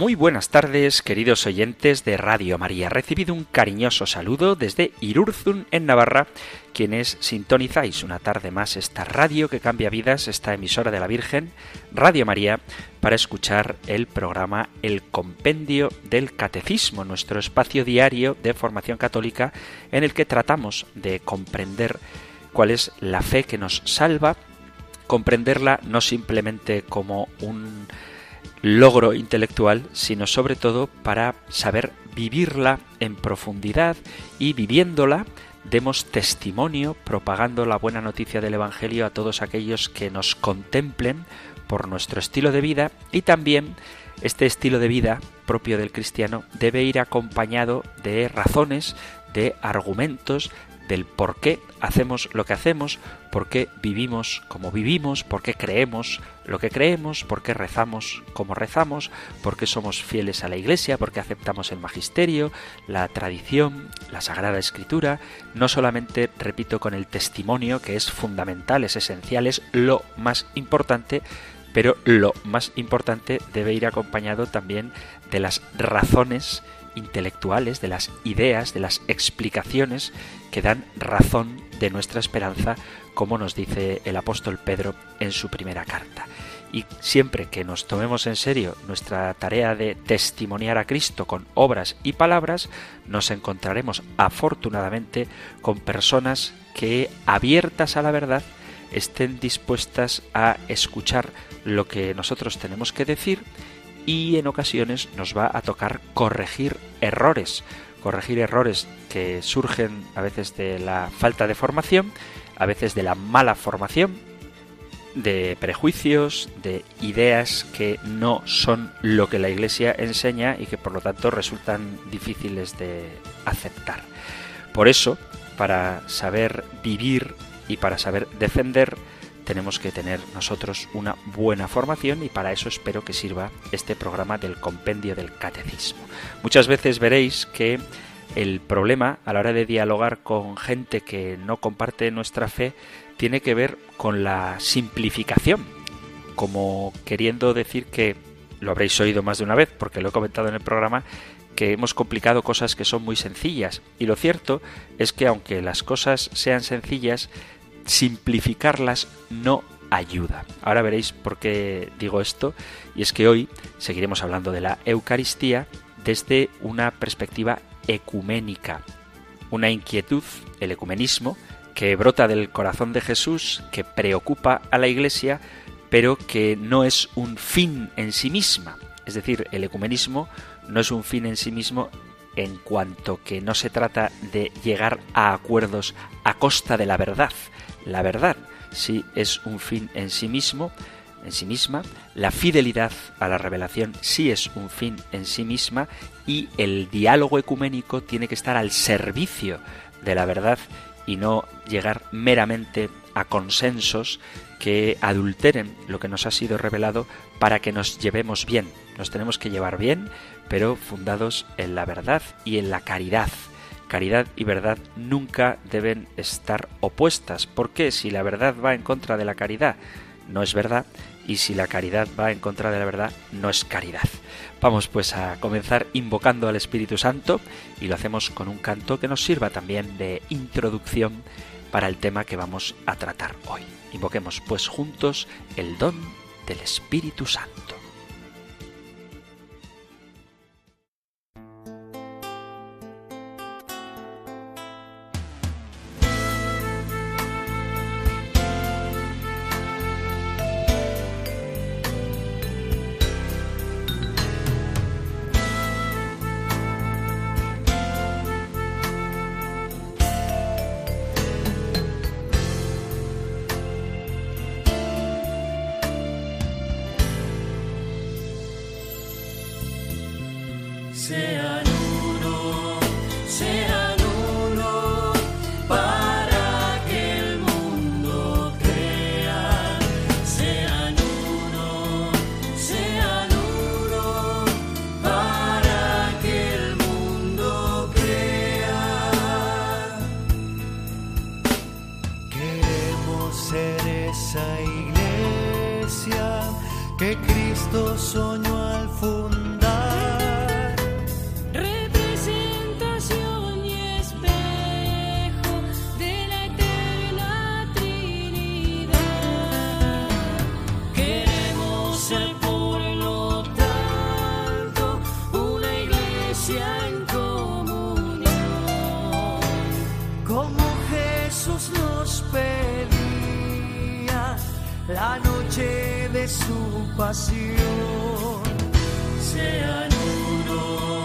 Muy buenas tardes, queridos oyentes de Radio María. Recibido un cariñoso saludo desde Irurzun, en Navarra, quienes sintonizáis una tarde más esta radio que cambia vidas, esta emisora de la Virgen, Radio María, para escuchar el programa El Compendio del Catecismo, nuestro espacio diario de formación católica en el que tratamos de comprender cuál es la fe que nos salva, comprenderla no simplemente como un logro intelectual, sino sobre todo para saber vivirla en profundidad y viviéndola demos testimonio propagando la buena noticia del Evangelio a todos aquellos que nos contemplen por nuestro estilo de vida y también este estilo de vida propio del cristiano debe ir acompañado de razones, de argumentos, del por qué hacemos lo que hacemos, por qué vivimos como vivimos, por qué creemos lo que creemos, por qué rezamos como rezamos, por qué somos fieles a la Iglesia, por qué aceptamos el magisterio, la tradición, la Sagrada Escritura, no solamente, repito, con el testimonio, que es fundamental, es esencial, es lo más importante, pero lo más importante debe ir acompañado también de las razones intelectuales, de las ideas, de las explicaciones que dan razón de nuestra esperanza, como nos dice el apóstol Pedro en su primera carta. Y siempre que nos tomemos en serio nuestra tarea de testimoniar a Cristo con obras y palabras, nos encontraremos afortunadamente con personas que, abiertas a la verdad, estén dispuestas a escuchar lo que nosotros tenemos que decir y en ocasiones nos va a tocar corregir errores, corregir errores que surgen a veces de la falta de formación, a veces de la mala formación, de prejuicios, de ideas que no son lo que la Iglesia enseña y que por lo tanto resultan difíciles de aceptar. Por eso, para saber vivir y para saber defender, tenemos que tener nosotros una buena formación y para eso espero que sirva este programa del compendio del catecismo. Muchas veces veréis que el problema a la hora de dialogar con gente que no comparte nuestra fe tiene que ver con la simplificación, como queriendo decir que, lo habréis oído más de una vez porque lo he comentado en el programa, que hemos complicado cosas que son muy sencillas. Y lo cierto es que aunque las cosas sean sencillas, simplificarlas no ayuda. Ahora veréis por qué digo esto, y es que hoy seguiremos hablando de la Eucaristía desde una perspectiva ecuménica, una inquietud, el ecumenismo, que brota del corazón de Jesús, que preocupa a la Iglesia, pero que no es un fin en sí misma. Es decir, el ecumenismo no es un fin en sí mismo en cuanto que no se trata de llegar a acuerdos a costa de la verdad, la verdad sí es un fin en sí mismo, en sí misma, la fidelidad a la revelación sí es un fin en sí misma y el diálogo ecuménico tiene que estar al servicio de la verdad y no llegar meramente a consensos que adulteren lo que nos ha sido revelado para que nos llevemos bien. Nos tenemos que llevar bien, pero fundados en la verdad y en la caridad. Caridad y verdad nunca deben estar opuestas. porque Si la verdad va en contra de la caridad, no es verdad, y si la caridad va en contra de la verdad, no es caridad. Vamos pues a comenzar invocando al Espíritu Santo y lo hacemos con un canto que nos sirva también de introducción para el tema que vamos a tratar hoy. Invoquemos pues juntos el don del Espíritu Santo. ser esa iglesia que Cristo soñó al fundar. Sean uno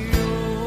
you.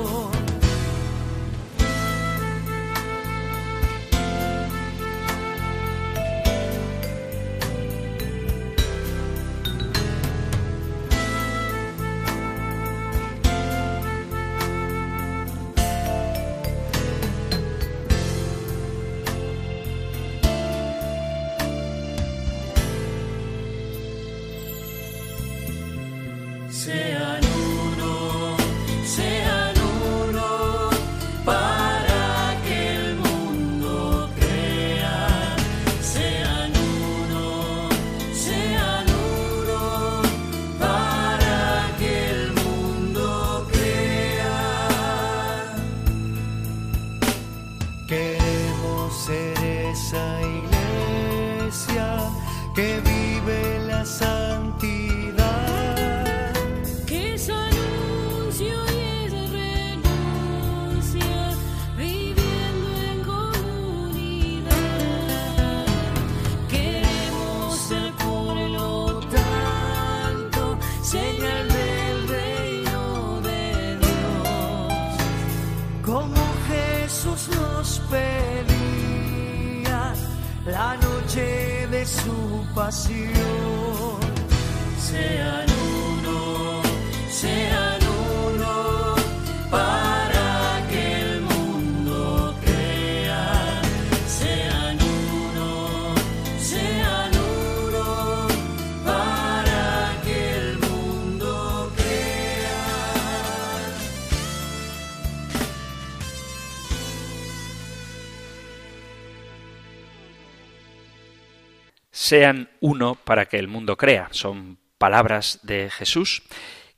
Para que el mundo crea. Son palabras de Jesús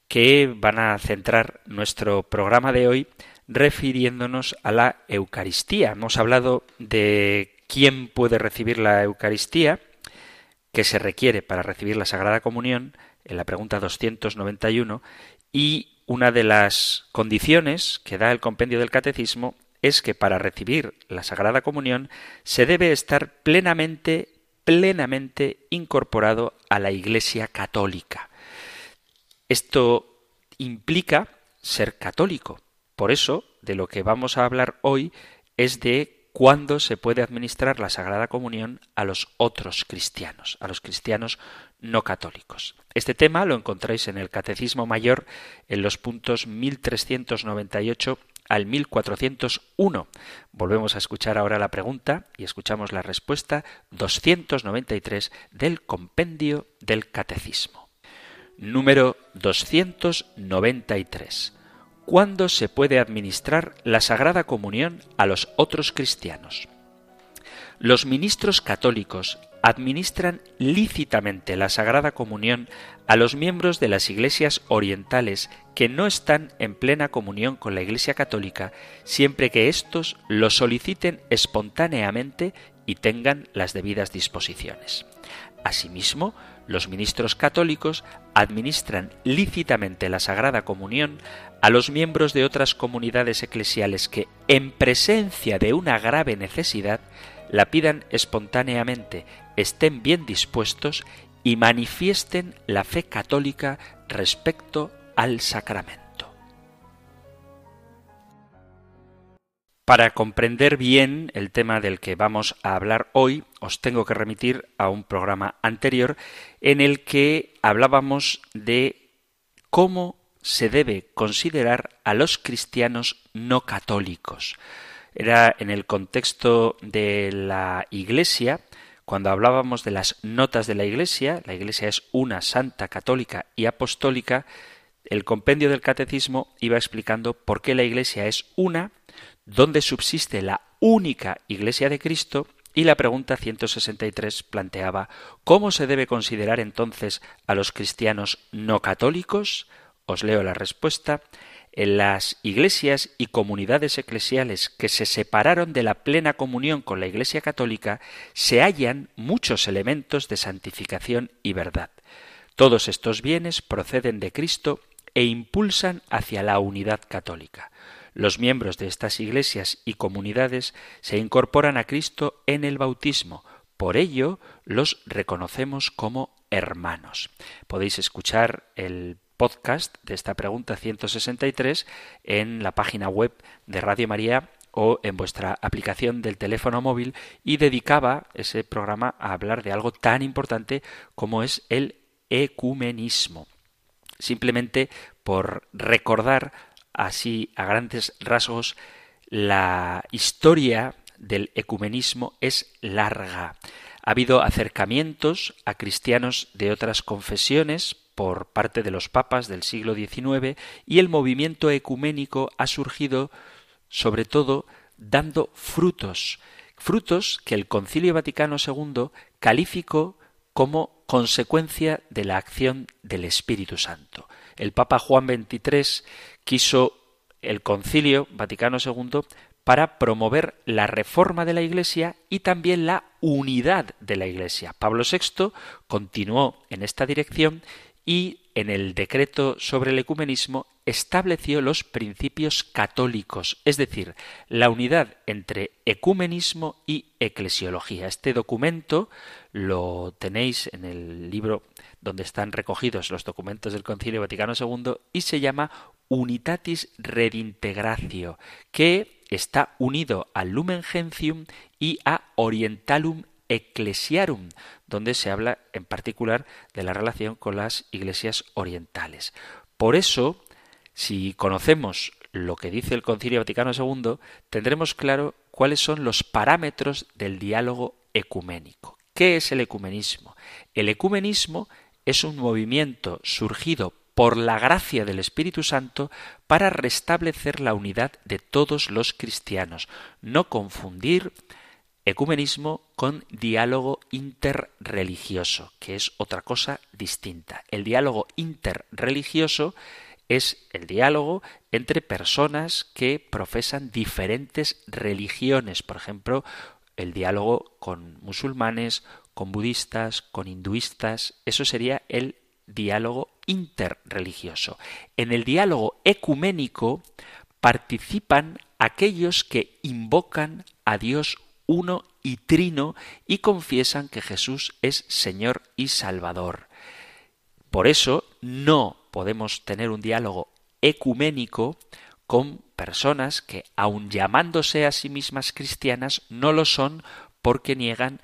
que van a centrar nuestro programa de hoy refiriéndonos a la Eucaristía. Hemos hablado de quién puede recibir la Eucaristía, qué se requiere para recibir la Sagrada Comunión, en la pregunta 291, y una de las condiciones que da el compendio del Catecismo es que para recibir la Sagrada Comunión se debe estar plenamente plenamente incorporado a la Iglesia católica. Esto implica ser católico. Por eso, de lo que vamos a hablar hoy es de cuándo se puede administrar la Sagrada Comunión a los otros cristianos, a los cristianos no católicos. Este tema lo encontráis en el Catecismo Mayor en los puntos 1398 al 1401. Volvemos a escuchar ahora la pregunta y escuchamos la respuesta 293 del compendio del Catecismo. Número 293. ¿Cuándo se puede administrar la Sagrada Comunión a los otros cristianos? Los ministros católicos administran lícitamente la Sagrada Comunión a los miembros de las iglesias orientales que no están en plena comunión con la Iglesia Católica, siempre que éstos lo soliciten espontáneamente y tengan las debidas disposiciones. Asimismo, los ministros católicos administran lícitamente la Sagrada Comunión a los miembros de otras comunidades eclesiales que, en presencia de una grave necesidad, la pidan espontáneamente, estén bien dispuestos y manifiesten la fe católica respecto al sacramento. Para comprender bien el tema del que vamos a hablar hoy, os tengo que remitir a un programa anterior en el que hablábamos de cómo se debe considerar a los cristianos no católicos. Era en el contexto de la Iglesia, cuando hablábamos de las notas de la Iglesia, la Iglesia es una santa, católica y apostólica, el compendio del catecismo iba explicando por qué la Iglesia es una, donde subsiste la única Iglesia de Cristo y la pregunta 163 planteaba ¿Cómo se debe considerar entonces a los cristianos no católicos? Os leo la respuesta. En las iglesias y comunidades eclesiales que se separaron de la plena comunión con la Iglesia católica se hallan muchos elementos de santificación y verdad. Todos estos bienes proceden de Cristo e impulsan hacia la unidad católica. Los miembros de estas iglesias y comunidades se incorporan a Cristo en el bautismo. Por ello los reconocemos como hermanos. Podéis escuchar el podcast de esta pregunta 163 en la página web de Radio María o en vuestra aplicación del teléfono móvil y dedicaba ese programa a hablar de algo tan importante como es el ecumenismo. Simplemente por recordar así a grandes rasgos, la historia del ecumenismo es larga. Ha habido acercamientos a cristianos de otras confesiones por parte de los papas del siglo XIX y el movimiento ecuménico ha surgido sobre todo dando frutos, frutos que el Concilio Vaticano II calificó como consecuencia de la acción del Espíritu Santo. El Papa Juan XXIII quiso el Concilio Vaticano II para promover la reforma de la Iglesia y también la unidad de la Iglesia. Pablo VI continuó en esta dirección y en el decreto sobre el ecumenismo estableció los principios católicos, es decir, la unidad entre ecumenismo y eclesiología. Este documento lo tenéis en el libro donde están recogidos los documentos del Concilio Vaticano II y se llama Unitatis Redintegratio, que está unido al Lumen Gentium y a Orientalum Ecclesiarum, donde se habla en particular de la relación con las iglesias orientales. Por eso, si conocemos lo que dice el Concilio Vaticano II, tendremos claro cuáles son los parámetros del diálogo ecuménico. ¿Qué es el ecumenismo? El ecumenismo es un movimiento surgido por la gracia del Espíritu Santo para restablecer la unidad de todos los cristianos. No confundir ecumenismo con diálogo interreligioso, que es otra cosa distinta. El diálogo interreligioso es el diálogo entre personas que profesan diferentes religiones, por ejemplo, el diálogo con musulmanes, con budistas, con hinduistas, eso sería el diálogo interreligioso. En el diálogo ecuménico participan aquellos que invocan a Dios uno y trino y confiesan que Jesús es Señor y Salvador. Por eso no podemos tener un diálogo ecuménico con personas que, aun llamándose a sí mismas cristianas, no lo son porque niegan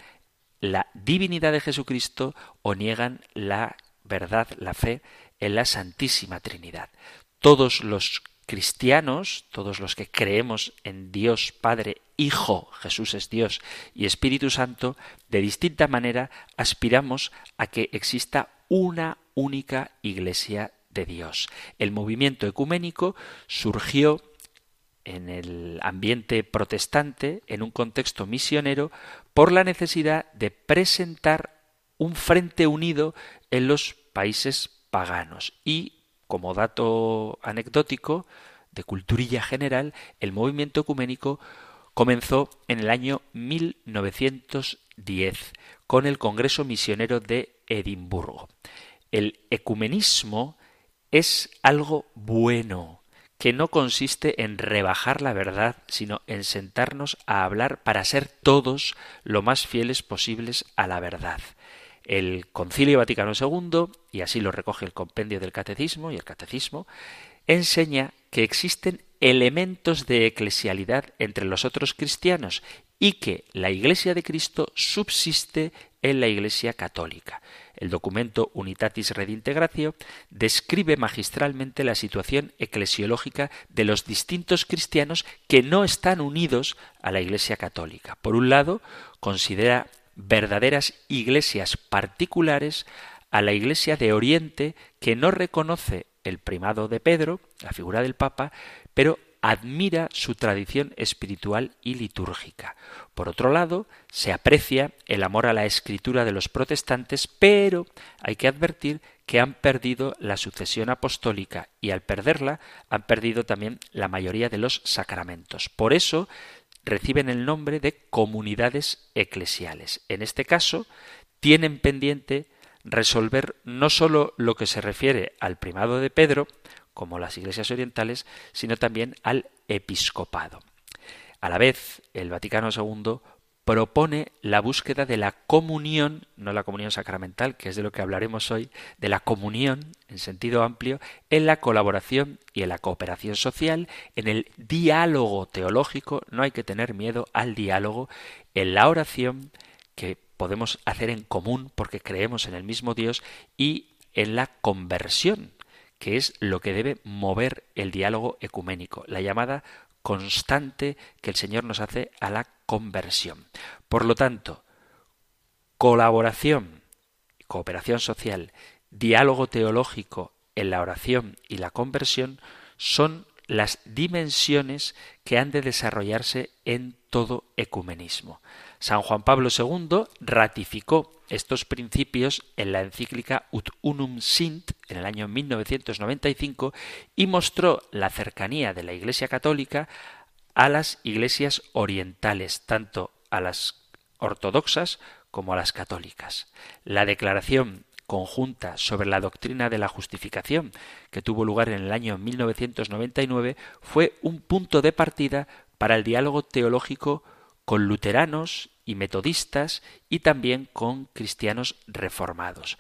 la divinidad de Jesucristo o niegan la verdad, la fe en la Santísima Trinidad. Todos los cristianos, todos los que creemos en Dios Padre, Hijo, Jesús es Dios y Espíritu Santo, de distinta manera aspiramos a que exista una única Iglesia de Dios. El movimiento ecuménico surgió en el ambiente protestante, en un contexto misionero, por la necesidad de presentar un frente unido en los países paganos. Y, como dato anecdótico, de culturilla general, el movimiento ecuménico comenzó en el año 1910 con el Congreso Misionero de Edimburgo. El ecumenismo es algo bueno, que no consiste en rebajar la verdad, sino en sentarnos a hablar para ser todos lo más fieles posibles a la verdad. El Concilio Vaticano II, y así lo recoge el compendio del Catecismo y el Catecismo, enseña que existen elementos de eclesialidad entre los otros cristianos y que la Iglesia de Cristo subsiste en la Iglesia católica. El documento Unitatis Redintegratio describe magistralmente la situación eclesiológica de los distintos cristianos que no están unidos a la Iglesia católica. Por un lado, considera verdaderas iglesias particulares a la Iglesia de Oriente que no reconoce el primado de Pedro, la figura del Papa, pero admira su tradición espiritual y litúrgica. Por otro lado, se aprecia el amor a la escritura de los protestantes, pero hay que advertir que han perdido la sucesión apostólica y al perderla han perdido también la mayoría de los sacramentos. Por eso reciben el nombre de comunidades eclesiales. En este caso, tienen pendiente resolver no sólo lo que se refiere al primado de Pedro, como las iglesias orientales, sino también al episcopado. A la vez, el Vaticano II propone la búsqueda de la comunión, no la comunión sacramental, que es de lo que hablaremos hoy, de la comunión en sentido amplio, en la colaboración y en la cooperación social, en el diálogo teológico, no hay que tener miedo al diálogo, en la oración, que podemos hacer en común porque creemos en el mismo Dios, y en la conversión, que es lo que debe mover el diálogo ecuménico, la llamada constante que el Señor nos hace a la conversión. Por lo tanto, colaboración, cooperación social, diálogo teológico en la oración y la conversión son las dimensiones que han de desarrollarse en todo ecumenismo. San Juan Pablo II ratificó estos principios en la encíclica Ut Unum Sint en el año 1995 y mostró la cercanía de la Iglesia Católica a las iglesias orientales, tanto a las ortodoxas como a las católicas. La declaración conjunta sobre la doctrina de la justificación, que tuvo lugar en el año 1999, fue un punto de partida para el diálogo teológico con luteranos y metodistas y también con cristianos reformados.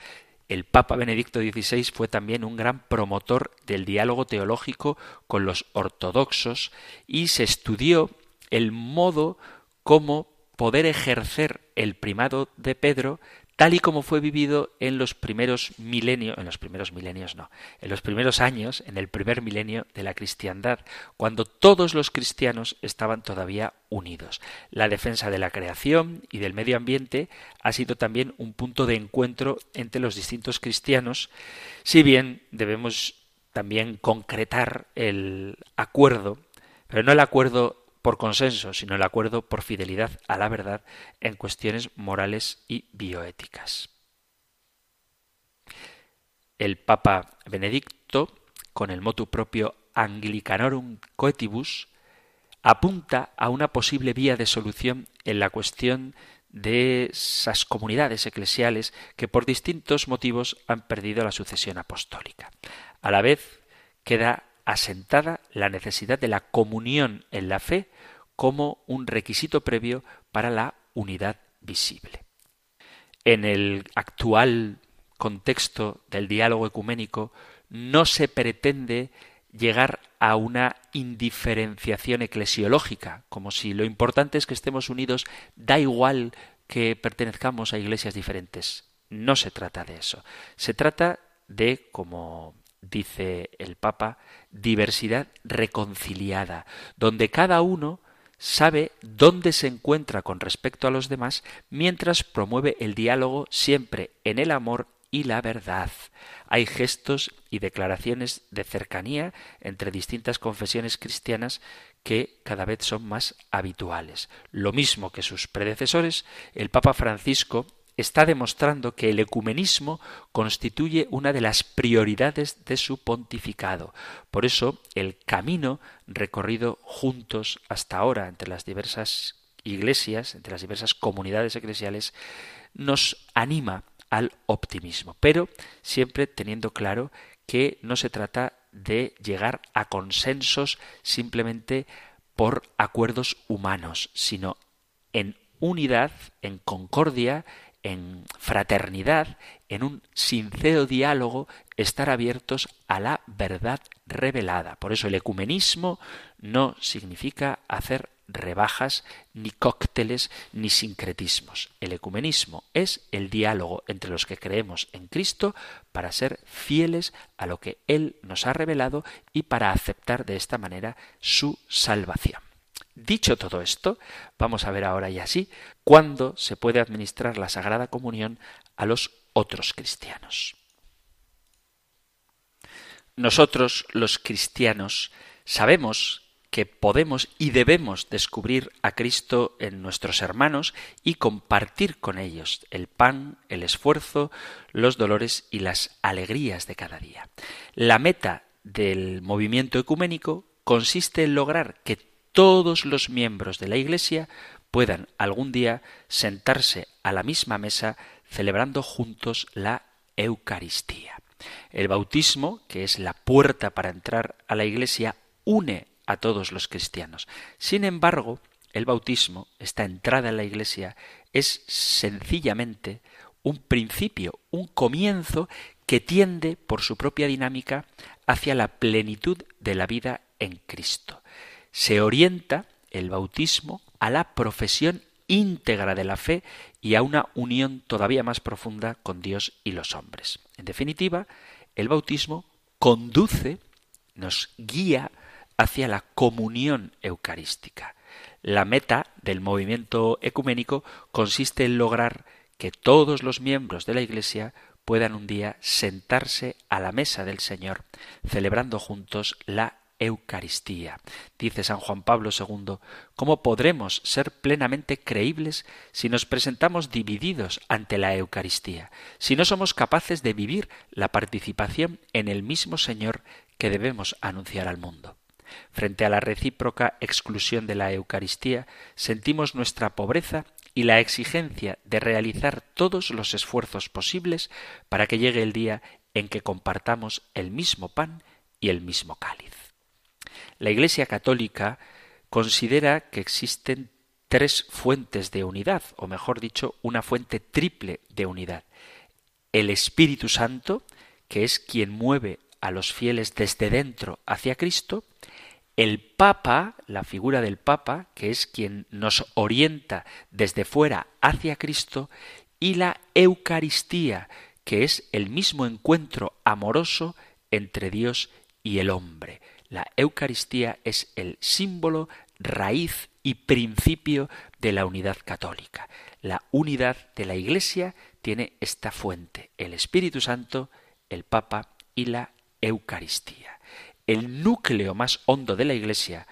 El Papa Benedicto XVI fue también un gran promotor del diálogo teológico con los ortodoxos y se estudió el modo como poder ejercer el primado de Pedro tal y como fue vivido en los primeros milenios, en los primeros milenios no, en los primeros años, en el primer milenio de la cristiandad, cuando todos los cristianos estaban todavía unidos. La defensa de la creación y del medio ambiente ha sido también un punto de encuentro entre los distintos cristianos, si bien debemos también concretar el acuerdo, pero no el acuerdo por consenso, sino el acuerdo por fidelidad a la verdad en cuestiones morales y bioéticas. El Papa Benedicto, con el motu propio Anglicanorum Coetibus, apunta a una posible vía de solución en la cuestión de esas comunidades eclesiales que por distintos motivos han perdido la sucesión apostólica. A la vez queda asentada la necesidad de la comunión en la fe como un requisito previo para la unidad visible. En el actual contexto del diálogo ecuménico no se pretende llegar a una indiferenciación eclesiológica, como si lo importante es que estemos unidos, da igual que pertenezcamos a iglesias diferentes. No se trata de eso. Se trata de, como dice el Papa, diversidad reconciliada, donde cada uno sabe dónde se encuentra con respecto a los demás mientras promueve el diálogo siempre en el amor y la verdad. Hay gestos y declaraciones de cercanía entre distintas confesiones cristianas que cada vez son más habituales. Lo mismo que sus predecesores, el Papa Francisco está demostrando que el ecumenismo constituye una de las prioridades de su pontificado. Por eso, el camino recorrido juntos hasta ahora entre las diversas iglesias, entre las diversas comunidades eclesiales, nos anima al optimismo, pero siempre teniendo claro que no se trata de llegar a consensos simplemente por acuerdos humanos, sino en unidad, en concordia, en fraternidad, en un sincero diálogo, estar abiertos a la verdad revelada. Por eso el ecumenismo no significa hacer rebajas, ni cócteles, ni sincretismos. El ecumenismo es el diálogo entre los que creemos en Cristo para ser fieles a lo que Él nos ha revelado y para aceptar de esta manera su salvación. Dicho todo esto, vamos a ver ahora y así cuándo se puede administrar la Sagrada Comunión a los otros cristianos. Nosotros, los cristianos, sabemos que podemos y debemos descubrir a Cristo en nuestros hermanos y compartir con ellos el pan, el esfuerzo, los dolores y las alegrías de cada día. La meta del movimiento ecuménico consiste en lograr que todos los miembros de la Iglesia puedan algún día sentarse a la misma mesa celebrando juntos la Eucaristía. El bautismo, que es la puerta para entrar a la Iglesia, une a todos los cristianos. Sin embargo, el bautismo, esta entrada en la Iglesia, es sencillamente un principio, un comienzo que tiende por su propia dinámica hacia la plenitud de la vida en Cristo. Se orienta el bautismo a la profesión íntegra de la fe y a una unión todavía más profunda con Dios y los hombres. En definitiva, el bautismo conduce, nos guía hacia la comunión eucarística. La meta del movimiento ecuménico consiste en lograr que todos los miembros de la Iglesia puedan un día sentarse a la mesa del Señor, celebrando juntos la Eucaristía. Dice San Juan Pablo II, ¿cómo podremos ser plenamente creíbles si nos presentamos divididos ante la Eucaristía, si no somos capaces de vivir la participación en el mismo Señor que debemos anunciar al mundo? Frente a la recíproca exclusión de la Eucaristía, sentimos nuestra pobreza y la exigencia de realizar todos los esfuerzos posibles para que llegue el día en que compartamos el mismo pan y el mismo cáliz. La Iglesia Católica considera que existen tres fuentes de unidad, o mejor dicho, una fuente triple de unidad. El Espíritu Santo, que es quien mueve a los fieles desde dentro hacia Cristo, el Papa, la figura del Papa, que es quien nos orienta desde fuera hacia Cristo, y la Eucaristía, que es el mismo encuentro amoroso entre Dios y el hombre. La Eucaristía es el símbolo, raíz y principio de la unidad católica. La unidad de la Iglesia tiene esta fuente, el Espíritu Santo, el Papa y la Eucaristía el núcleo más hondo de la Iglesia,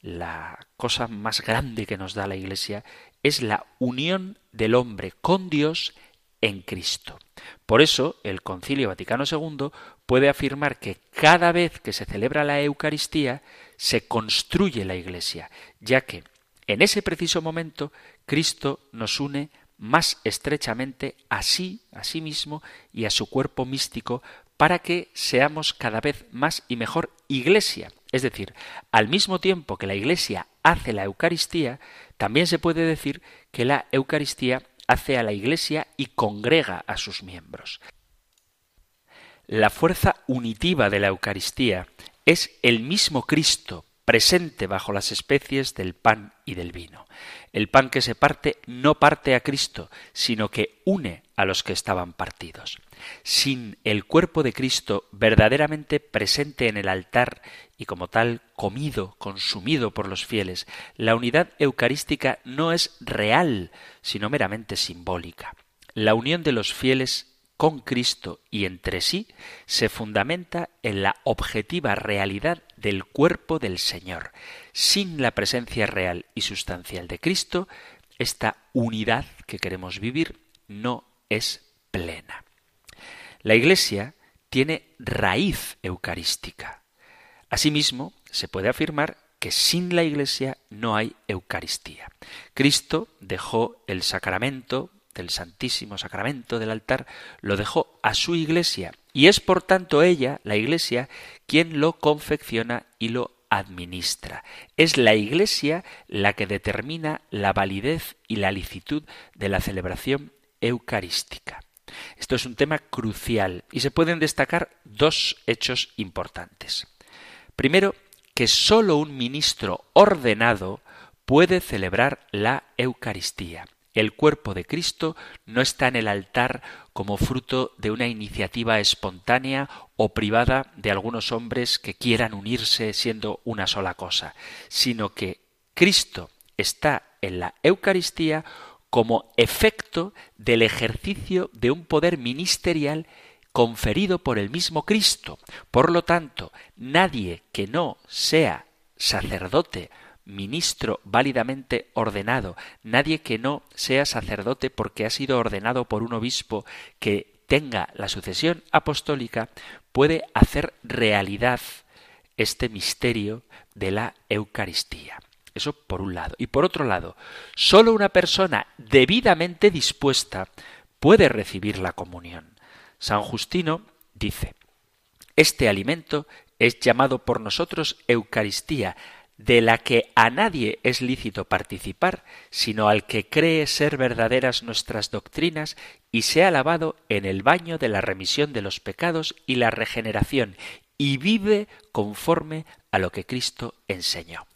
la cosa más grande que nos da la Iglesia, es la unión del hombre con Dios en Cristo. Por eso el Concilio Vaticano II puede afirmar que cada vez que se celebra la Eucaristía se construye la Iglesia, ya que en ese preciso momento Cristo nos une más estrechamente a sí, a sí mismo y a su cuerpo místico para que seamos cada vez más y mejor iglesia. Es decir, al mismo tiempo que la iglesia hace la Eucaristía, también se puede decir que la Eucaristía hace a la iglesia y congrega a sus miembros. La fuerza unitiva de la Eucaristía es el mismo Cristo presente bajo las especies del pan y del vino. El pan que se parte no parte a Cristo, sino que une a los que estaban partidos. Sin el cuerpo de Cristo verdaderamente presente en el altar y como tal comido, consumido por los fieles, la unidad eucarística no es real, sino meramente simbólica. La unión de los fieles con Cristo y entre sí se fundamenta en la objetiva realidad del cuerpo del Señor. Sin la presencia real y sustancial de Cristo, esta unidad que queremos vivir no es plena. La Iglesia tiene raíz eucarística. Asimismo, se puede afirmar que sin la Iglesia no hay Eucaristía. Cristo dejó el sacramento del Santísimo Sacramento del altar, lo dejó a su Iglesia y es por tanto ella, la Iglesia, quien lo confecciona y lo administra. Es la Iglesia la que determina la validez y la licitud de la celebración eucarística. Esto es un tema crucial y se pueden destacar dos hechos importantes. Primero, que sólo un ministro ordenado puede celebrar la Eucaristía. El cuerpo de Cristo no está en el altar como fruto de una iniciativa espontánea o privada de algunos hombres que quieran unirse siendo una sola cosa, sino que Cristo está en la Eucaristía como efecto del ejercicio de un poder ministerial conferido por el mismo Cristo. Por lo tanto, nadie que no sea sacerdote, ministro válidamente ordenado, nadie que no sea sacerdote porque ha sido ordenado por un obispo que tenga la sucesión apostólica, puede hacer realidad este misterio de la Eucaristía. Eso por un lado. Y por otro lado, sólo una persona debidamente dispuesta puede recibir la comunión. San Justino dice, este alimento es llamado por nosotros Eucaristía, de la que a nadie es lícito participar, sino al que cree ser verdaderas nuestras doctrinas y se ha lavado en el baño de la remisión de los pecados y la regeneración, y vive conforme a lo que Cristo enseñó.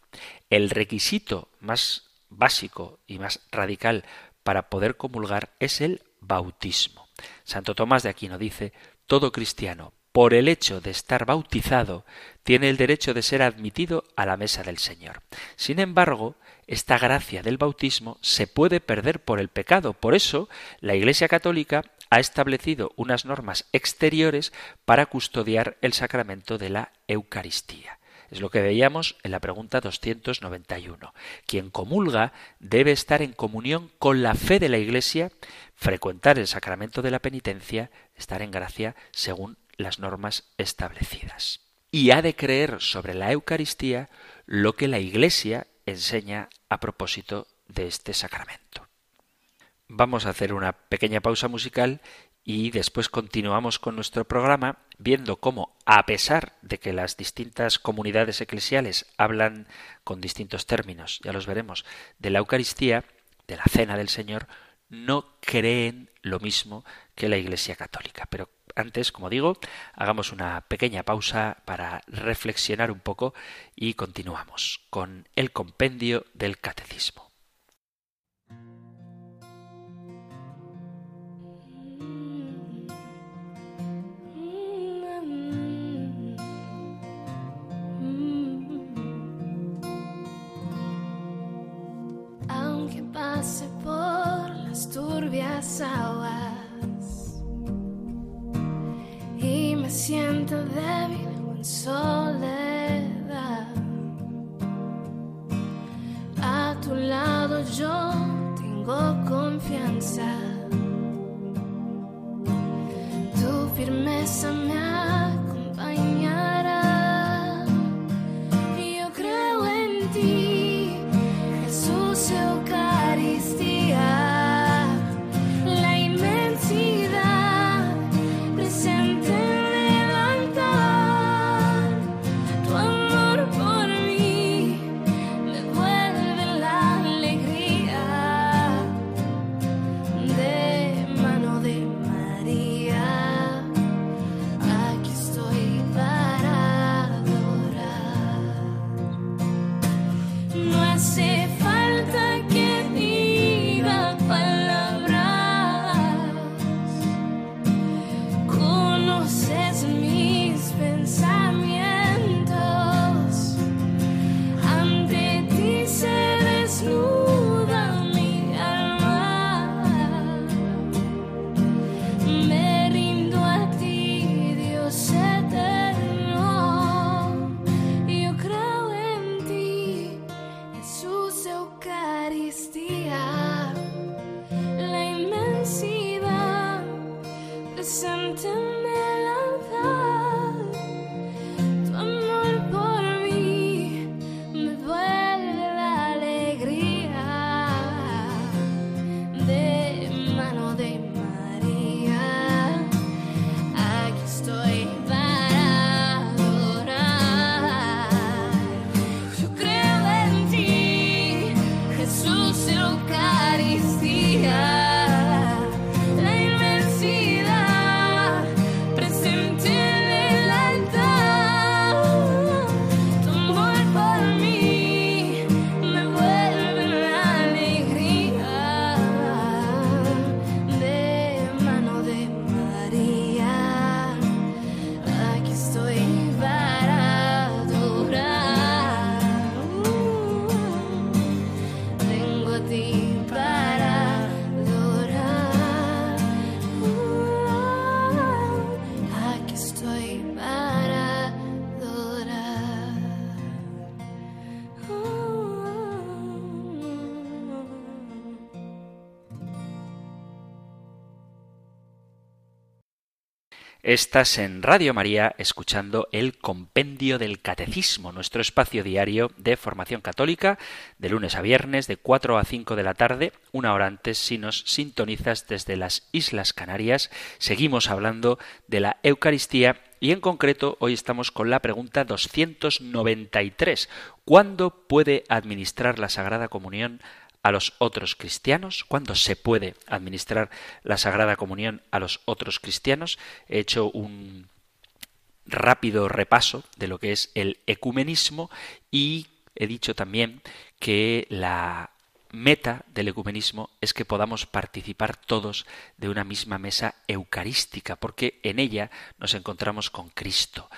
El requisito más básico y más radical para poder comulgar es el bautismo. Santo Tomás de Aquino dice, todo cristiano, por el hecho de estar bautizado, tiene el derecho de ser admitido a la mesa del Señor. Sin embargo, esta gracia del bautismo se puede perder por el pecado. Por eso, la Iglesia Católica ha establecido unas normas exteriores para custodiar el sacramento de la Eucaristía. Es lo que veíamos en la pregunta 291. Quien comulga debe estar en comunión con la fe de la Iglesia, frecuentar el sacramento de la penitencia, estar en gracia según las normas establecidas. Y ha de creer sobre la Eucaristía lo que la Iglesia enseña a propósito de este sacramento. Vamos a hacer una pequeña pausa musical y después continuamos con nuestro programa viendo cómo, a pesar de que las distintas comunidades eclesiales hablan con distintos términos, ya los veremos, de la Eucaristía, de la Cena del Señor, no creen lo mismo que la Iglesia Católica. Pero antes, como digo, hagamos una pequeña pausa para reflexionar un poco y continuamos con el compendio del Catecismo. turbias aguas siento débil o en soledad. A tu lado yo tengo confianza. Tu firmeza me Estás en Radio María escuchando el Compendio del Catecismo, nuestro espacio diario de formación católica, de lunes a viernes, de 4 a 5 de la tarde, una hora antes si nos sintonizas desde las Islas Canarias. Seguimos hablando de la Eucaristía y en concreto hoy estamos con la pregunta 293. ¿Cuándo puede administrar la Sagrada Comunión a los otros cristianos, cuándo se puede administrar la Sagrada Comunión a los otros cristianos. He hecho un rápido repaso de lo que es el ecumenismo y he dicho también que la meta del ecumenismo es que podamos participar todos de una misma mesa eucarística, porque en ella nos encontramos con Cristo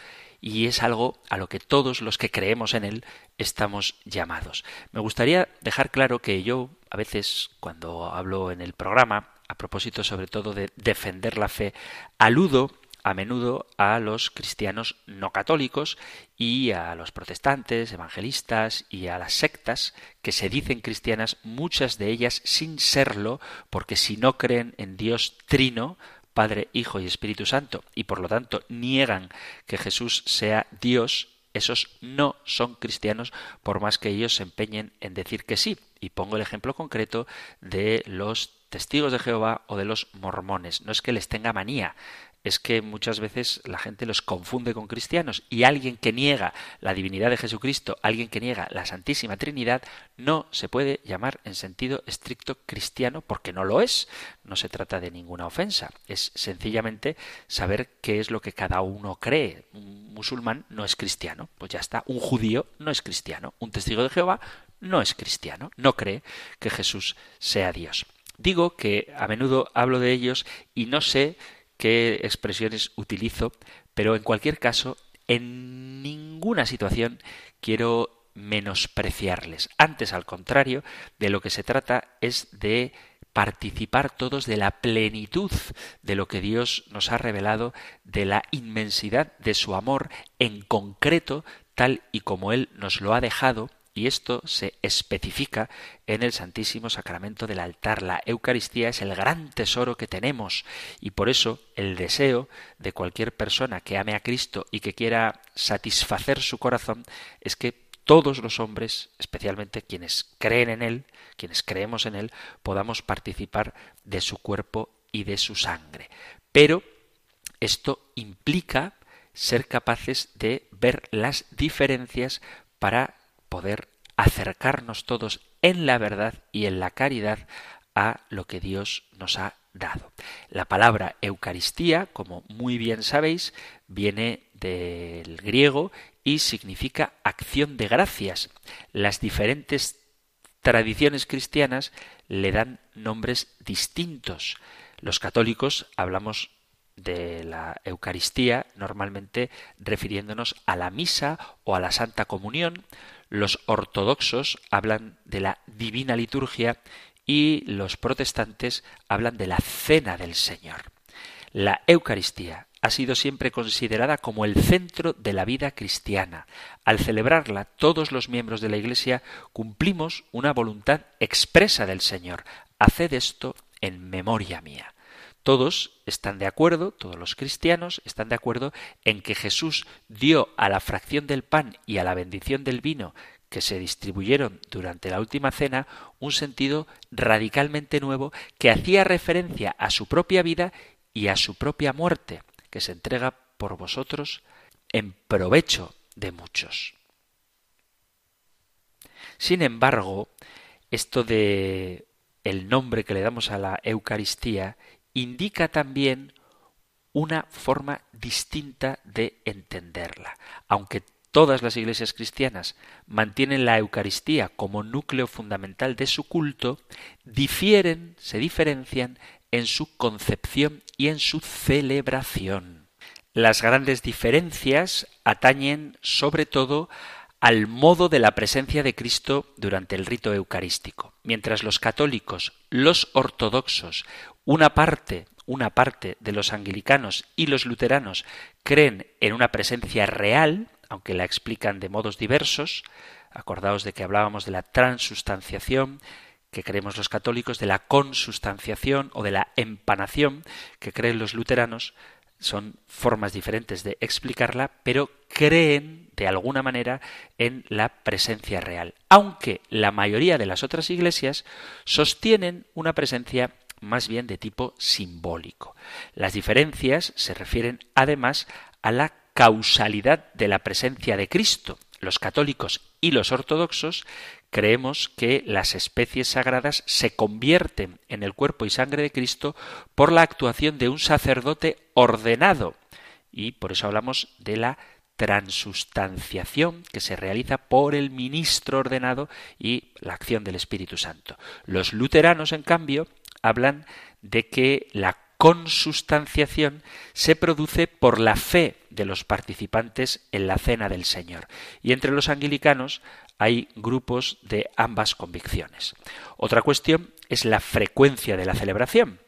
y es algo a lo que todos los que creemos en Él estamos llamados. Me gustaría dejar claro que yo a veces cuando hablo en el programa, a propósito sobre todo de defender la fe, aludo a menudo a los cristianos no católicos y a los protestantes, evangelistas y a las sectas que se dicen cristianas, muchas de ellas sin serlo, porque si no creen en Dios trino, Padre, Hijo y Espíritu Santo, y por lo tanto niegan que Jesús sea Dios, esos no son cristianos por más que ellos se empeñen en decir que sí. Y pongo el ejemplo concreto de los testigos de Jehová o de los mormones. No es que les tenga manía, es que muchas veces la gente los confunde con cristianos y alguien que niega la divinidad de Jesucristo, alguien que niega la Santísima Trinidad, no se puede llamar en sentido estricto cristiano porque no lo es. No se trata de ninguna ofensa, es sencillamente saber qué es lo que cada uno cree. Un musulmán no es cristiano, pues ya está. Un judío no es cristiano, un testigo de Jehová no es cristiano, no cree que Jesús sea Dios. Digo que a menudo hablo de ellos y no sé qué expresiones utilizo, pero en cualquier caso, en ninguna situación quiero menospreciarles. Antes, al contrario, de lo que se trata es de participar todos de la plenitud de lo que Dios nos ha revelado, de la inmensidad de su amor en concreto, tal y como Él nos lo ha dejado y esto se especifica en el Santísimo Sacramento del altar. La Eucaristía es el gran tesoro que tenemos y por eso el deseo de cualquier persona que ame a Cristo y que quiera satisfacer su corazón es que todos los hombres, especialmente quienes creen en Él, quienes creemos en Él, podamos participar de su cuerpo y de su sangre. Pero esto implica ser capaces de ver las diferencias para poder acercarnos todos en la verdad y en la caridad a lo que Dios nos ha dado. La palabra Eucaristía, como muy bien sabéis, viene del griego y significa acción de gracias. Las diferentes tradiciones cristianas le dan nombres distintos. Los católicos hablamos de la Eucaristía normalmente refiriéndonos a la misa o a la Santa Comunión, los ortodoxos hablan de la divina liturgia y los protestantes hablan de la cena del Señor. La Eucaristía ha sido siempre considerada como el centro de la vida cristiana. Al celebrarla, todos los miembros de la Iglesia cumplimos una voluntad expresa del Señor. Haced esto en memoria mía. Todos están de acuerdo, todos los cristianos están de acuerdo en que Jesús dio a la fracción del pan y a la bendición del vino que se distribuyeron durante la última cena un sentido radicalmente nuevo que hacía referencia a su propia vida y a su propia muerte, que se entrega por vosotros en provecho de muchos. Sin embargo, esto de el nombre que le damos a la Eucaristía indica también una forma distinta de entenderla. Aunque todas las iglesias cristianas mantienen la Eucaristía como núcleo fundamental de su culto, difieren, se diferencian en su concepción y en su celebración. Las grandes diferencias atañen sobre todo al modo de la presencia de Cristo durante el rito eucarístico. Mientras los católicos, los ortodoxos, una parte, una parte de los anglicanos y los luteranos creen en una presencia real, aunque la explican de modos diversos, acordaos de que hablábamos de la transustanciación, que creemos los católicos, de la consustanciación o de la empanación, que creen los luteranos, son formas diferentes de explicarla, pero creen de alguna manera en la presencia real, aunque la mayoría de las otras iglesias sostienen una presencia más bien de tipo simbólico. Las diferencias se refieren además a la causalidad de la presencia de Cristo. Los católicos y los ortodoxos creemos que las especies sagradas se convierten en el cuerpo y sangre de Cristo por la actuación de un sacerdote ordenado. Y por eso hablamos de la transustanciación que se realiza por el ministro ordenado y la acción del Espíritu Santo. Los luteranos, en cambio, hablan de que la consustanciación se produce por la fe de los participantes en la cena del Señor. Y entre los anglicanos hay grupos de ambas convicciones. Otra cuestión es la frecuencia de la celebración.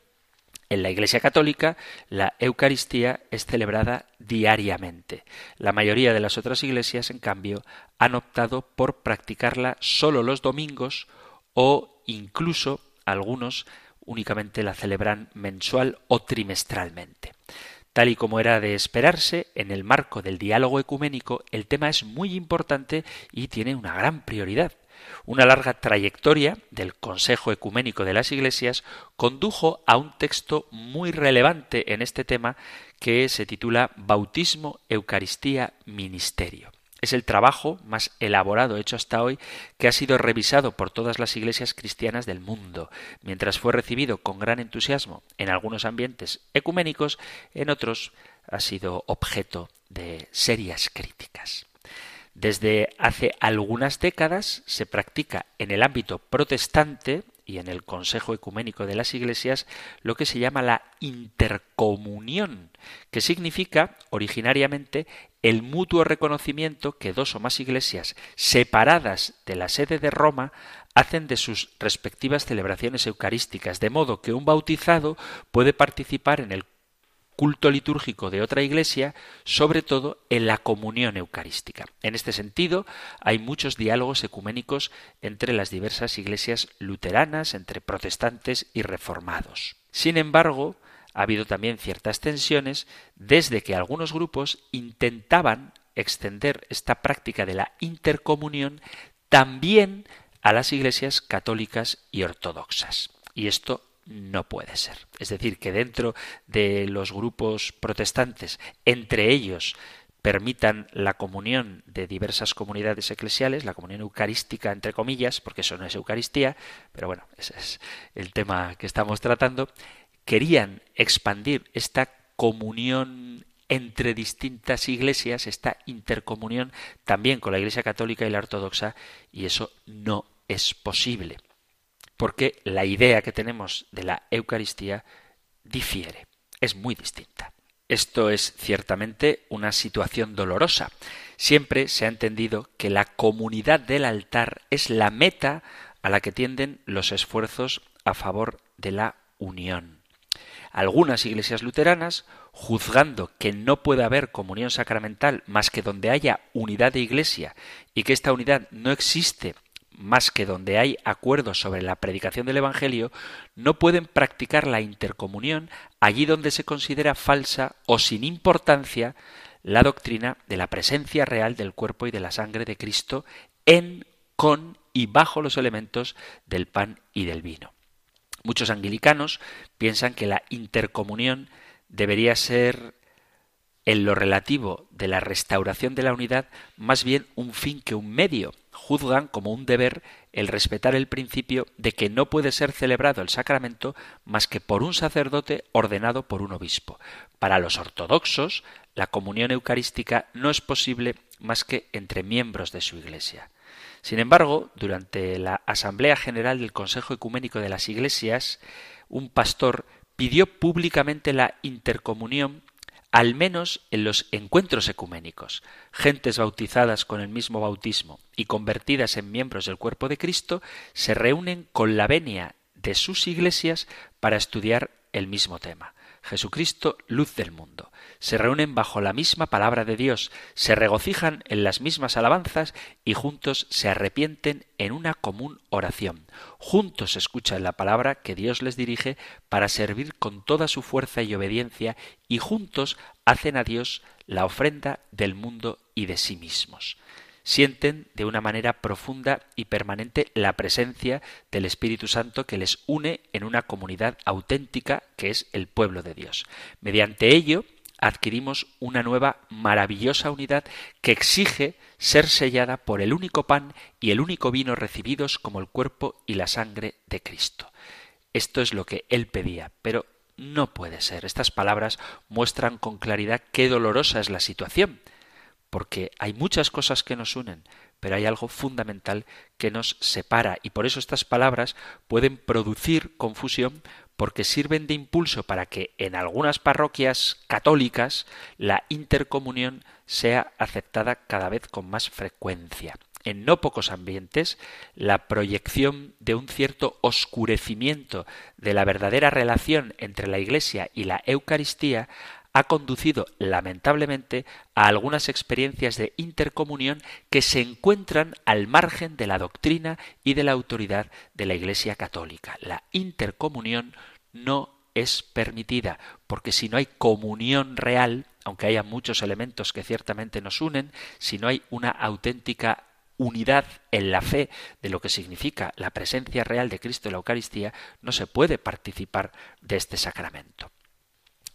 En la Iglesia Católica, la Eucaristía es celebrada diariamente. La mayoría de las otras iglesias, en cambio, han optado por practicarla solo los domingos o incluso algunos únicamente la celebran mensual o trimestralmente. Tal y como era de esperarse, en el marco del diálogo ecuménico, el tema es muy importante y tiene una gran prioridad. Una larga trayectoria del Consejo Ecuménico de las Iglesias condujo a un texto muy relevante en este tema que se titula Bautismo, Eucaristía, Ministerio. Es el trabajo más elaborado hecho hasta hoy que ha sido revisado por todas las iglesias cristianas del mundo, mientras fue recibido con gran entusiasmo en algunos ambientes ecuménicos, en otros ha sido objeto de serias críticas. Desde hace algunas décadas se practica en el ámbito protestante y en el Consejo Ecuménico de las Iglesias lo que se llama la intercomunión, que significa originariamente el mutuo reconocimiento que dos o más iglesias separadas de la sede de Roma hacen de sus respectivas celebraciones eucarísticas, de modo que un bautizado puede participar en el culto litúrgico de otra iglesia, sobre todo en la comunión eucarística. En este sentido, hay muchos diálogos ecuménicos entre las diversas iglesias luteranas, entre protestantes y reformados. Sin embargo, ha habido también ciertas tensiones desde que algunos grupos intentaban extender esta práctica de la intercomunión también a las iglesias católicas y ortodoxas. Y esto no puede ser. Es decir, que dentro de los grupos protestantes, entre ellos, permitan la comunión de diversas comunidades eclesiales, la comunión eucarística, entre comillas, porque eso no es Eucaristía, pero bueno, ese es el tema que estamos tratando, querían expandir esta comunión entre distintas iglesias, esta intercomunión también con la Iglesia Católica y la Ortodoxa, y eso no es posible porque la idea que tenemos de la Eucaristía difiere, es muy distinta. Esto es ciertamente una situación dolorosa. Siempre se ha entendido que la comunidad del altar es la meta a la que tienden los esfuerzos a favor de la unión. Algunas iglesias luteranas, juzgando que no puede haber comunión sacramental más que donde haya unidad de iglesia y que esta unidad no existe más que donde hay acuerdos sobre la predicación del Evangelio, no pueden practicar la intercomunión allí donde se considera falsa o sin importancia la doctrina de la presencia real del cuerpo y de la sangre de Cristo en, con y bajo los elementos del pan y del vino. Muchos anglicanos piensan que la intercomunión debería ser en lo relativo de la restauración de la unidad más bien un fin que un medio, juzgan como un deber el respetar el principio de que no puede ser celebrado el sacramento más que por un sacerdote ordenado por un obispo. Para los ortodoxos, la comunión eucarística no es posible más que entre miembros de su Iglesia. Sin embargo, durante la Asamblea General del Consejo Ecuménico de las Iglesias, un pastor pidió públicamente la intercomunión al menos en los encuentros ecuménicos, gentes bautizadas con el mismo bautismo y convertidas en miembros del cuerpo de Cristo se reúnen con la venia de sus iglesias para estudiar el mismo tema. Jesucristo, luz del mundo. Se reúnen bajo la misma palabra de Dios, se regocijan en las mismas alabanzas y juntos se arrepienten en una común oración. Juntos escuchan la palabra que Dios les dirige para servir con toda su fuerza y obediencia y juntos hacen a Dios la ofrenda del mundo y de sí mismos sienten de una manera profunda y permanente la presencia del Espíritu Santo que les une en una comunidad auténtica que es el pueblo de Dios. Mediante ello adquirimos una nueva maravillosa unidad que exige ser sellada por el único pan y el único vino recibidos como el cuerpo y la sangre de Cristo. Esto es lo que él pedía, pero no puede ser. Estas palabras muestran con claridad qué dolorosa es la situación porque hay muchas cosas que nos unen, pero hay algo fundamental que nos separa y por eso estas palabras pueden producir confusión porque sirven de impulso para que en algunas parroquias católicas la intercomunión sea aceptada cada vez con más frecuencia. En no pocos ambientes, la proyección de un cierto oscurecimiento de la verdadera relación entre la Iglesia y la Eucaristía ha conducido lamentablemente a algunas experiencias de intercomunión que se encuentran al margen de la doctrina y de la autoridad de la Iglesia católica. La intercomunión no es permitida, porque si no hay comunión real, aunque haya muchos elementos que ciertamente nos unen, si no hay una auténtica unidad en la fe de lo que significa la presencia real de Cristo en la Eucaristía, no se puede participar de este sacramento.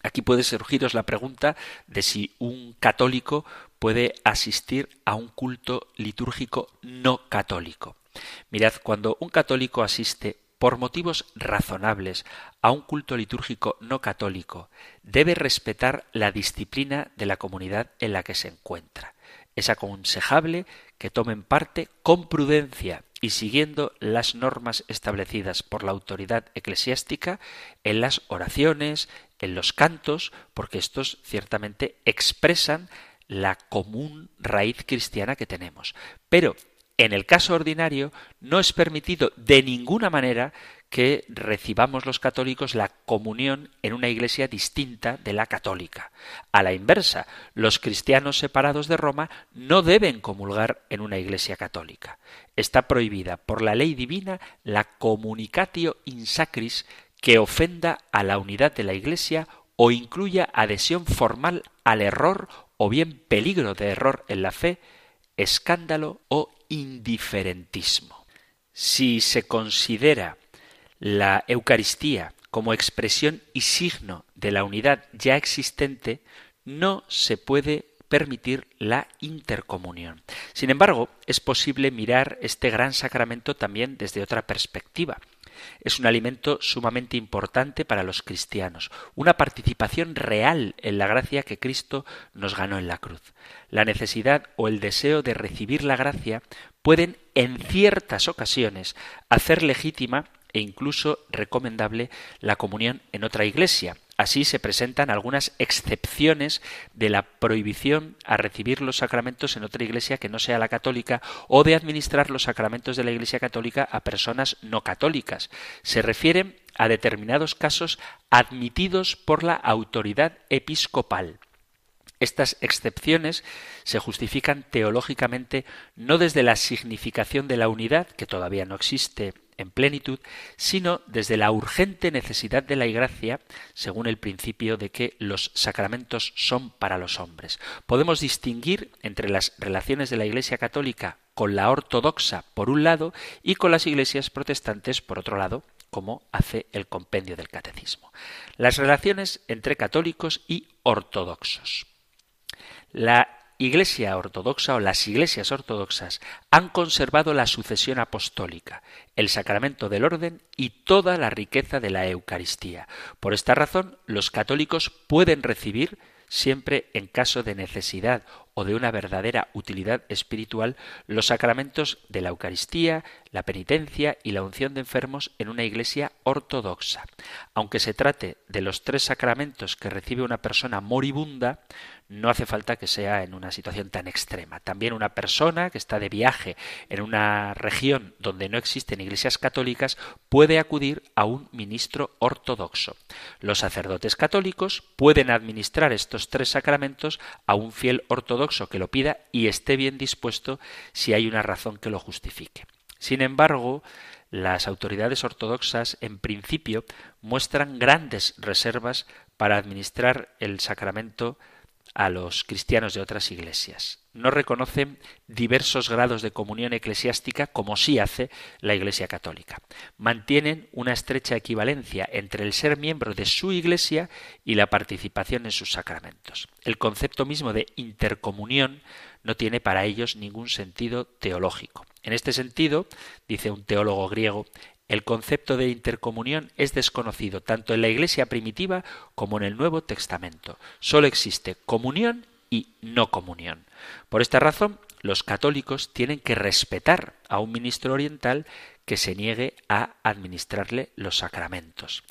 Aquí puede surgiros la pregunta de si un católico puede asistir a un culto litúrgico no católico. Mirad, cuando un católico asiste por motivos razonables a un culto litúrgico no católico, debe respetar la disciplina de la comunidad en la que se encuentra. Es aconsejable que tomen parte con prudencia y siguiendo las normas establecidas por la autoridad eclesiástica en las oraciones, en los cantos, porque estos ciertamente expresan la común raíz cristiana que tenemos. Pero en el caso ordinario no es permitido de ninguna manera que recibamos los católicos la comunión en una iglesia distinta de la católica. A la inversa, los cristianos separados de Roma no deben comulgar en una iglesia católica. Está prohibida por la ley divina la communicatio in sacris que ofenda a la unidad de la iglesia o incluya adhesión formal al error o bien peligro de error en la fe, escándalo o indiferentismo. Si se considera la Eucaristía como expresión y signo de la unidad ya existente, no se puede permitir la intercomunión. Sin embargo, es posible mirar este gran sacramento también desde otra perspectiva. Es un alimento sumamente importante para los cristianos, una participación real en la gracia que Cristo nos ganó en la cruz. La necesidad o el deseo de recibir la gracia pueden en ciertas ocasiones hacer legítima e incluso recomendable la comunión en otra iglesia. Así se presentan algunas excepciones de la prohibición a recibir los sacramentos en otra iglesia que no sea la católica o de administrar los sacramentos de la iglesia católica a personas no católicas. Se refieren a determinados casos admitidos por la autoridad episcopal. Estas excepciones se justifican teológicamente no desde la significación de la unidad, que todavía no existe en plenitud, sino desde la urgente necesidad de la gracia, según el principio de que los sacramentos son para los hombres. Podemos distinguir entre las relaciones de la Iglesia católica con la ortodoxa por un lado y con las iglesias protestantes por otro lado, como hace el compendio del catecismo. Las relaciones entre católicos y ortodoxos. La Iglesia ortodoxa o las iglesias ortodoxas han conservado la sucesión apostólica, el sacramento del orden y toda la riqueza de la Eucaristía. Por esta razón, los católicos pueden recibir siempre en caso de necesidad o de una verdadera utilidad espiritual, los sacramentos de la Eucaristía, la penitencia y la unción de enfermos en una iglesia ortodoxa. Aunque se trate de los tres sacramentos que recibe una persona moribunda, no hace falta que sea en una situación tan extrema. También una persona que está de viaje en una región donde no existen iglesias católicas puede acudir a un ministro ortodoxo. Los sacerdotes católicos pueden administrar estos tres sacramentos a un fiel ortodoxo que lo pida y esté bien dispuesto si hay una razón que lo justifique. Sin embargo, las autoridades ortodoxas en principio muestran grandes reservas para administrar el sacramento a los cristianos de otras iglesias. No reconocen diversos grados de comunión eclesiástica como sí hace la Iglesia Católica. Mantienen una estrecha equivalencia entre el ser miembro de su Iglesia y la participación en sus sacramentos. El concepto mismo de intercomunión no tiene para ellos ningún sentido teológico. En este sentido, dice un teólogo griego, el concepto de intercomunión es desconocido tanto en la Iglesia primitiva como en el Nuevo Testamento. Solo existe comunión y no comunión. Por esta razón, los católicos tienen que respetar a un ministro oriental que se niegue a administrarle los sacramentos.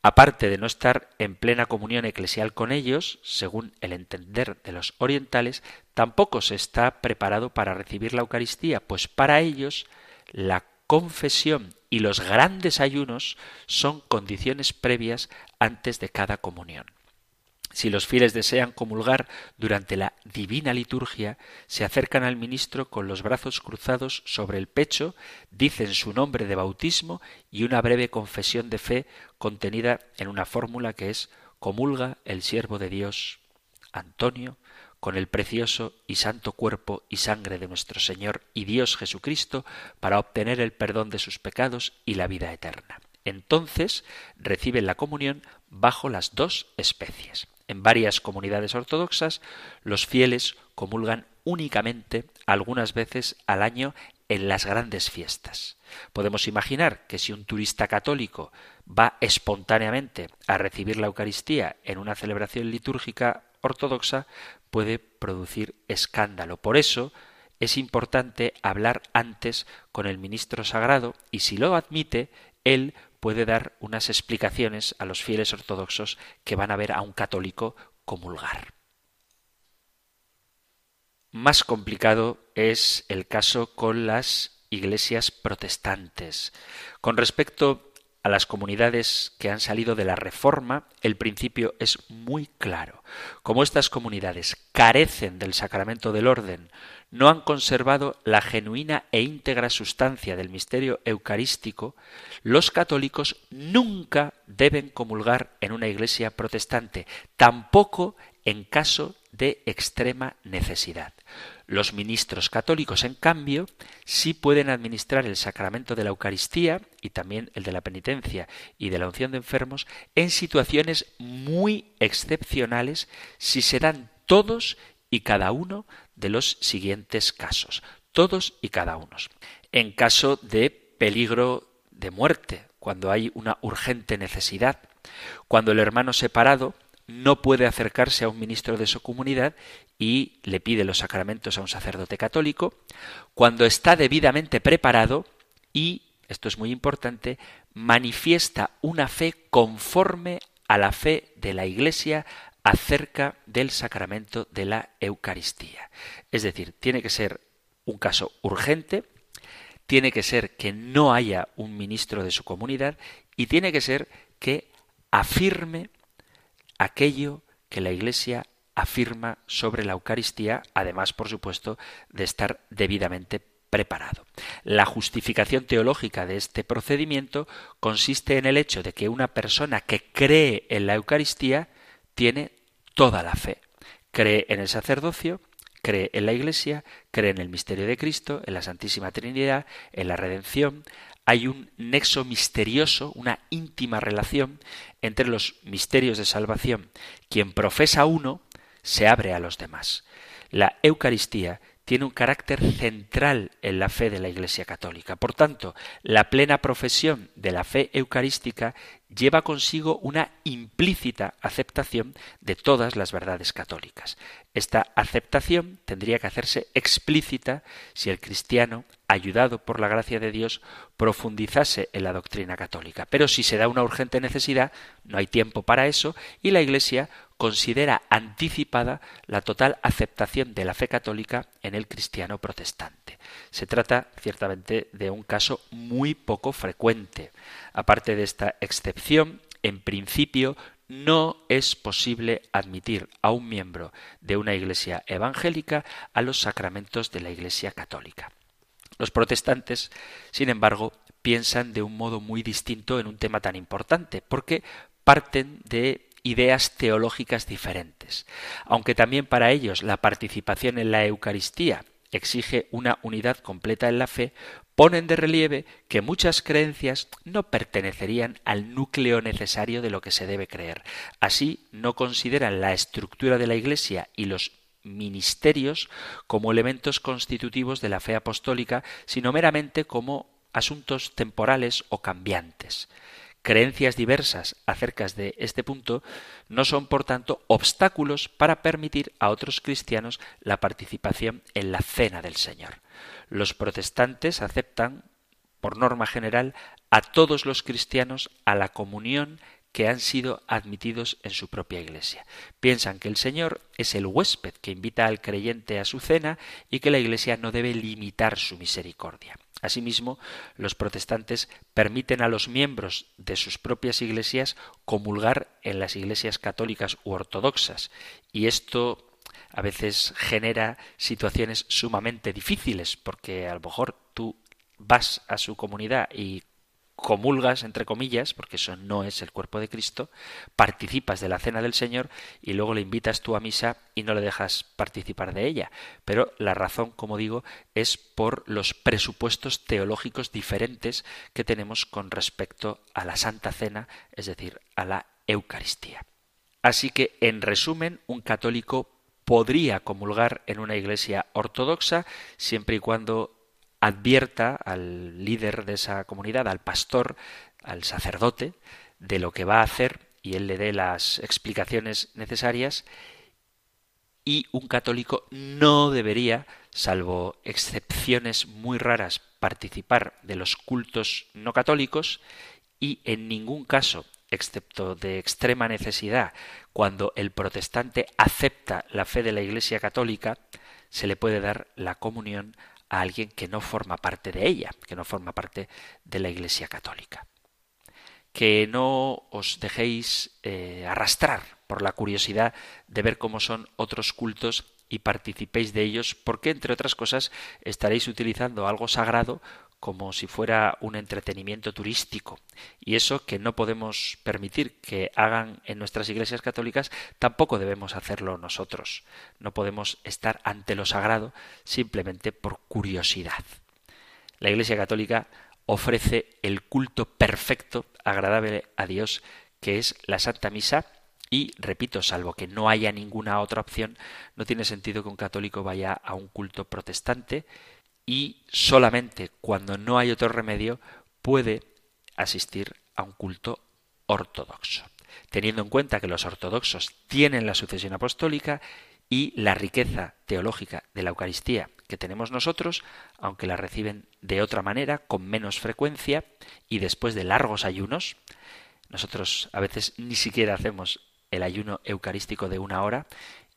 Aparte de no estar en plena comunión eclesial con ellos, según el entender de los orientales, tampoco se está preparado para recibir la Eucaristía, pues para ellos la confesión y los grandes ayunos son condiciones previas antes de cada comunión. Si los fieles desean comulgar durante la divina liturgia, se acercan al ministro con los brazos cruzados sobre el pecho, dicen su nombre de bautismo y una breve confesión de fe contenida en una fórmula que es comulga el siervo de Dios, Antonio, con el precioso y santo cuerpo y sangre de nuestro Señor y Dios Jesucristo para obtener el perdón de sus pecados y la vida eterna. Entonces reciben la comunión bajo las dos especies. En varias comunidades ortodoxas, los fieles comulgan únicamente algunas veces al año en las grandes fiestas. Podemos imaginar que si un turista católico va espontáneamente a recibir la Eucaristía en una celebración litúrgica ortodoxa, puede producir escándalo. Por eso es importante hablar antes con el ministro sagrado y si lo admite, él puede dar unas explicaciones a los fieles ortodoxos que van a ver a un católico comulgar. Más complicado es el caso con las iglesias protestantes. Con respecto a las comunidades que han salido de la Reforma, el principio es muy claro. Como estas comunidades carecen del sacramento del orden, no han conservado la genuina e íntegra sustancia del misterio eucarístico, los católicos nunca deben comulgar en una iglesia protestante, tampoco en caso de extrema necesidad. Los ministros católicos, en cambio, sí pueden administrar el sacramento de la Eucaristía y también el de la penitencia y de la unción de enfermos en situaciones muy excepcionales si se dan todos y cada uno de los siguientes casos, todos y cada uno. En caso de peligro de muerte, cuando hay una urgente necesidad, cuando el hermano separado no puede acercarse a un ministro de su comunidad y le pide los sacramentos a un sacerdote católico, cuando está debidamente preparado y, esto es muy importante, manifiesta una fe conforme a la fe de la Iglesia acerca del sacramento de la Eucaristía. Es decir, tiene que ser un caso urgente, tiene que ser que no haya un ministro de su comunidad y tiene que ser que afirme aquello que la Iglesia afirma sobre la Eucaristía, además, por supuesto, de estar debidamente preparado. La justificación teológica de este procedimiento consiste en el hecho de que una persona que cree en la Eucaristía tiene toda la fe. Cree en el sacerdocio, cree en la Iglesia, cree en el misterio de Cristo, en la Santísima Trinidad, en la redención. Hay un nexo misterioso, una íntima relación entre los misterios de salvación. Quien profesa uno se abre a los demás. La Eucaristía tiene un carácter central en la fe de la Iglesia Católica. Por tanto, la plena profesión de la fe eucarística lleva consigo una implícita aceptación de todas las verdades católicas. Esta aceptación tendría que hacerse explícita si el cristiano, ayudado por la gracia de Dios, profundizase en la doctrina católica. Pero si se da una urgente necesidad, no hay tiempo para eso y la Iglesia considera anticipada la total aceptación de la fe católica en el cristiano protestante. Se trata ciertamente de un caso muy poco frecuente. Aparte de esta excepción, en principio no es posible admitir a un miembro de una iglesia evangélica a los sacramentos de la iglesia católica. Los protestantes, sin embargo, piensan de un modo muy distinto en un tema tan importante, porque parten de ideas teológicas diferentes. Aunque también para ellos la participación en la Eucaristía exige una unidad completa en la fe, ponen de relieve que muchas creencias no pertenecerían al núcleo necesario de lo que se debe creer. Así, no consideran la estructura de la Iglesia y los ministerios como elementos constitutivos de la fe apostólica, sino meramente como asuntos temporales o cambiantes. Creencias diversas acerca de este punto no son, por tanto, obstáculos para permitir a otros cristianos la participación en la cena del Señor. Los protestantes aceptan, por norma general, a todos los cristianos a la comunión que han sido admitidos en su propia iglesia. Piensan que el Señor es el huésped que invita al creyente a su cena y que la iglesia no debe limitar su misericordia. Asimismo, los protestantes permiten a los miembros de sus propias iglesias comulgar en las iglesias católicas u ortodoxas, y esto a veces genera situaciones sumamente difíciles, porque a lo mejor tú vas a su comunidad y comulgas, entre comillas, porque eso no es el cuerpo de Cristo, participas de la cena del Señor y luego le invitas tú a misa y no le dejas participar de ella. Pero la razón, como digo, es por los presupuestos teológicos diferentes que tenemos con respecto a la Santa Cena, es decir, a la Eucaristía. Así que, en resumen, un católico podría comulgar en una iglesia ortodoxa siempre y cuando advierta al líder de esa comunidad, al pastor, al sacerdote, de lo que va a hacer y él le dé las explicaciones necesarias. Y un católico no debería, salvo excepciones muy raras, participar de los cultos no católicos y en ningún caso, excepto de extrema necesidad, cuando el protestante acepta la fe de la Iglesia católica, se le puede dar la comunión a alguien que no forma parte de ella, que no forma parte de la Iglesia Católica. Que no os dejéis eh, arrastrar por la curiosidad de ver cómo son otros cultos y participéis de ellos, porque entre otras cosas estaréis utilizando algo sagrado como si fuera un entretenimiento turístico. Y eso que no podemos permitir que hagan en nuestras iglesias católicas, tampoco debemos hacerlo nosotros. No podemos estar ante lo sagrado simplemente por curiosidad. La Iglesia Católica ofrece el culto perfecto, agradable a Dios, que es la Santa Misa, y, repito, salvo que no haya ninguna otra opción, no tiene sentido que un católico vaya a un culto protestante, y solamente cuando no hay otro remedio puede asistir a un culto ortodoxo, teniendo en cuenta que los ortodoxos tienen la sucesión apostólica y la riqueza teológica de la Eucaristía que tenemos nosotros, aunque la reciben de otra manera, con menos frecuencia y después de largos ayunos. Nosotros a veces ni siquiera hacemos el ayuno eucarístico de una hora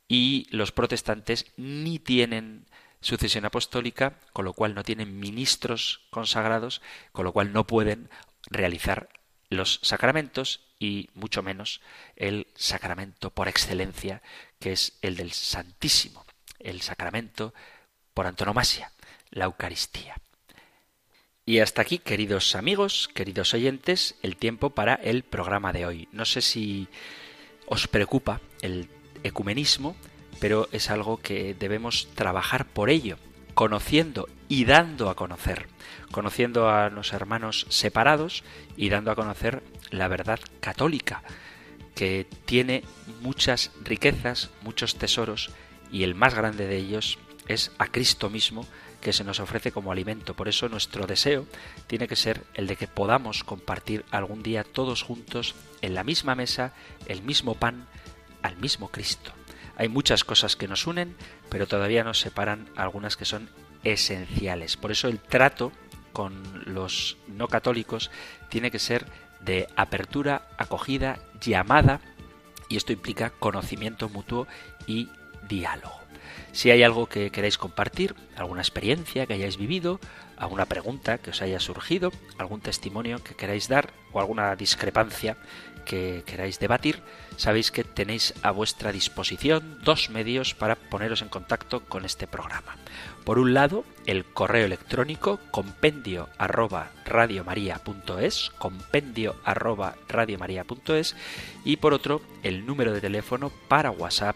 y los protestantes ni tienen sucesión apostólica, con lo cual no tienen ministros consagrados, con lo cual no pueden realizar los sacramentos y mucho menos el sacramento por excelencia, que es el del Santísimo, el sacramento por antonomasia, la Eucaristía. Y hasta aquí, queridos amigos, queridos oyentes, el tiempo para el programa de hoy. No sé si os preocupa el ecumenismo, pero es algo que debemos trabajar por ello, conociendo y dando a conocer, conociendo a los hermanos separados y dando a conocer la verdad católica, que tiene muchas riquezas, muchos tesoros, y el más grande de ellos es a Cristo mismo que se nos ofrece como alimento. Por eso nuestro deseo tiene que ser el de que podamos compartir algún día todos juntos en la misma mesa, el mismo pan, al mismo Cristo. Hay muchas cosas que nos unen, pero todavía nos separan algunas que son esenciales. Por eso el trato con los no católicos tiene que ser de apertura, acogida, llamada, y esto implica conocimiento mutuo y diálogo. Si hay algo que queráis compartir, alguna experiencia que hayáis vivido, alguna pregunta que os haya surgido, algún testimonio que queráis dar o alguna discrepancia que queráis debatir, sabéis que tenéis a vuestra disposición dos medios para poneros en contacto con este programa. Por un lado, el correo electrónico compendio arroba compendio arroba y por otro, el número de teléfono para WhatsApp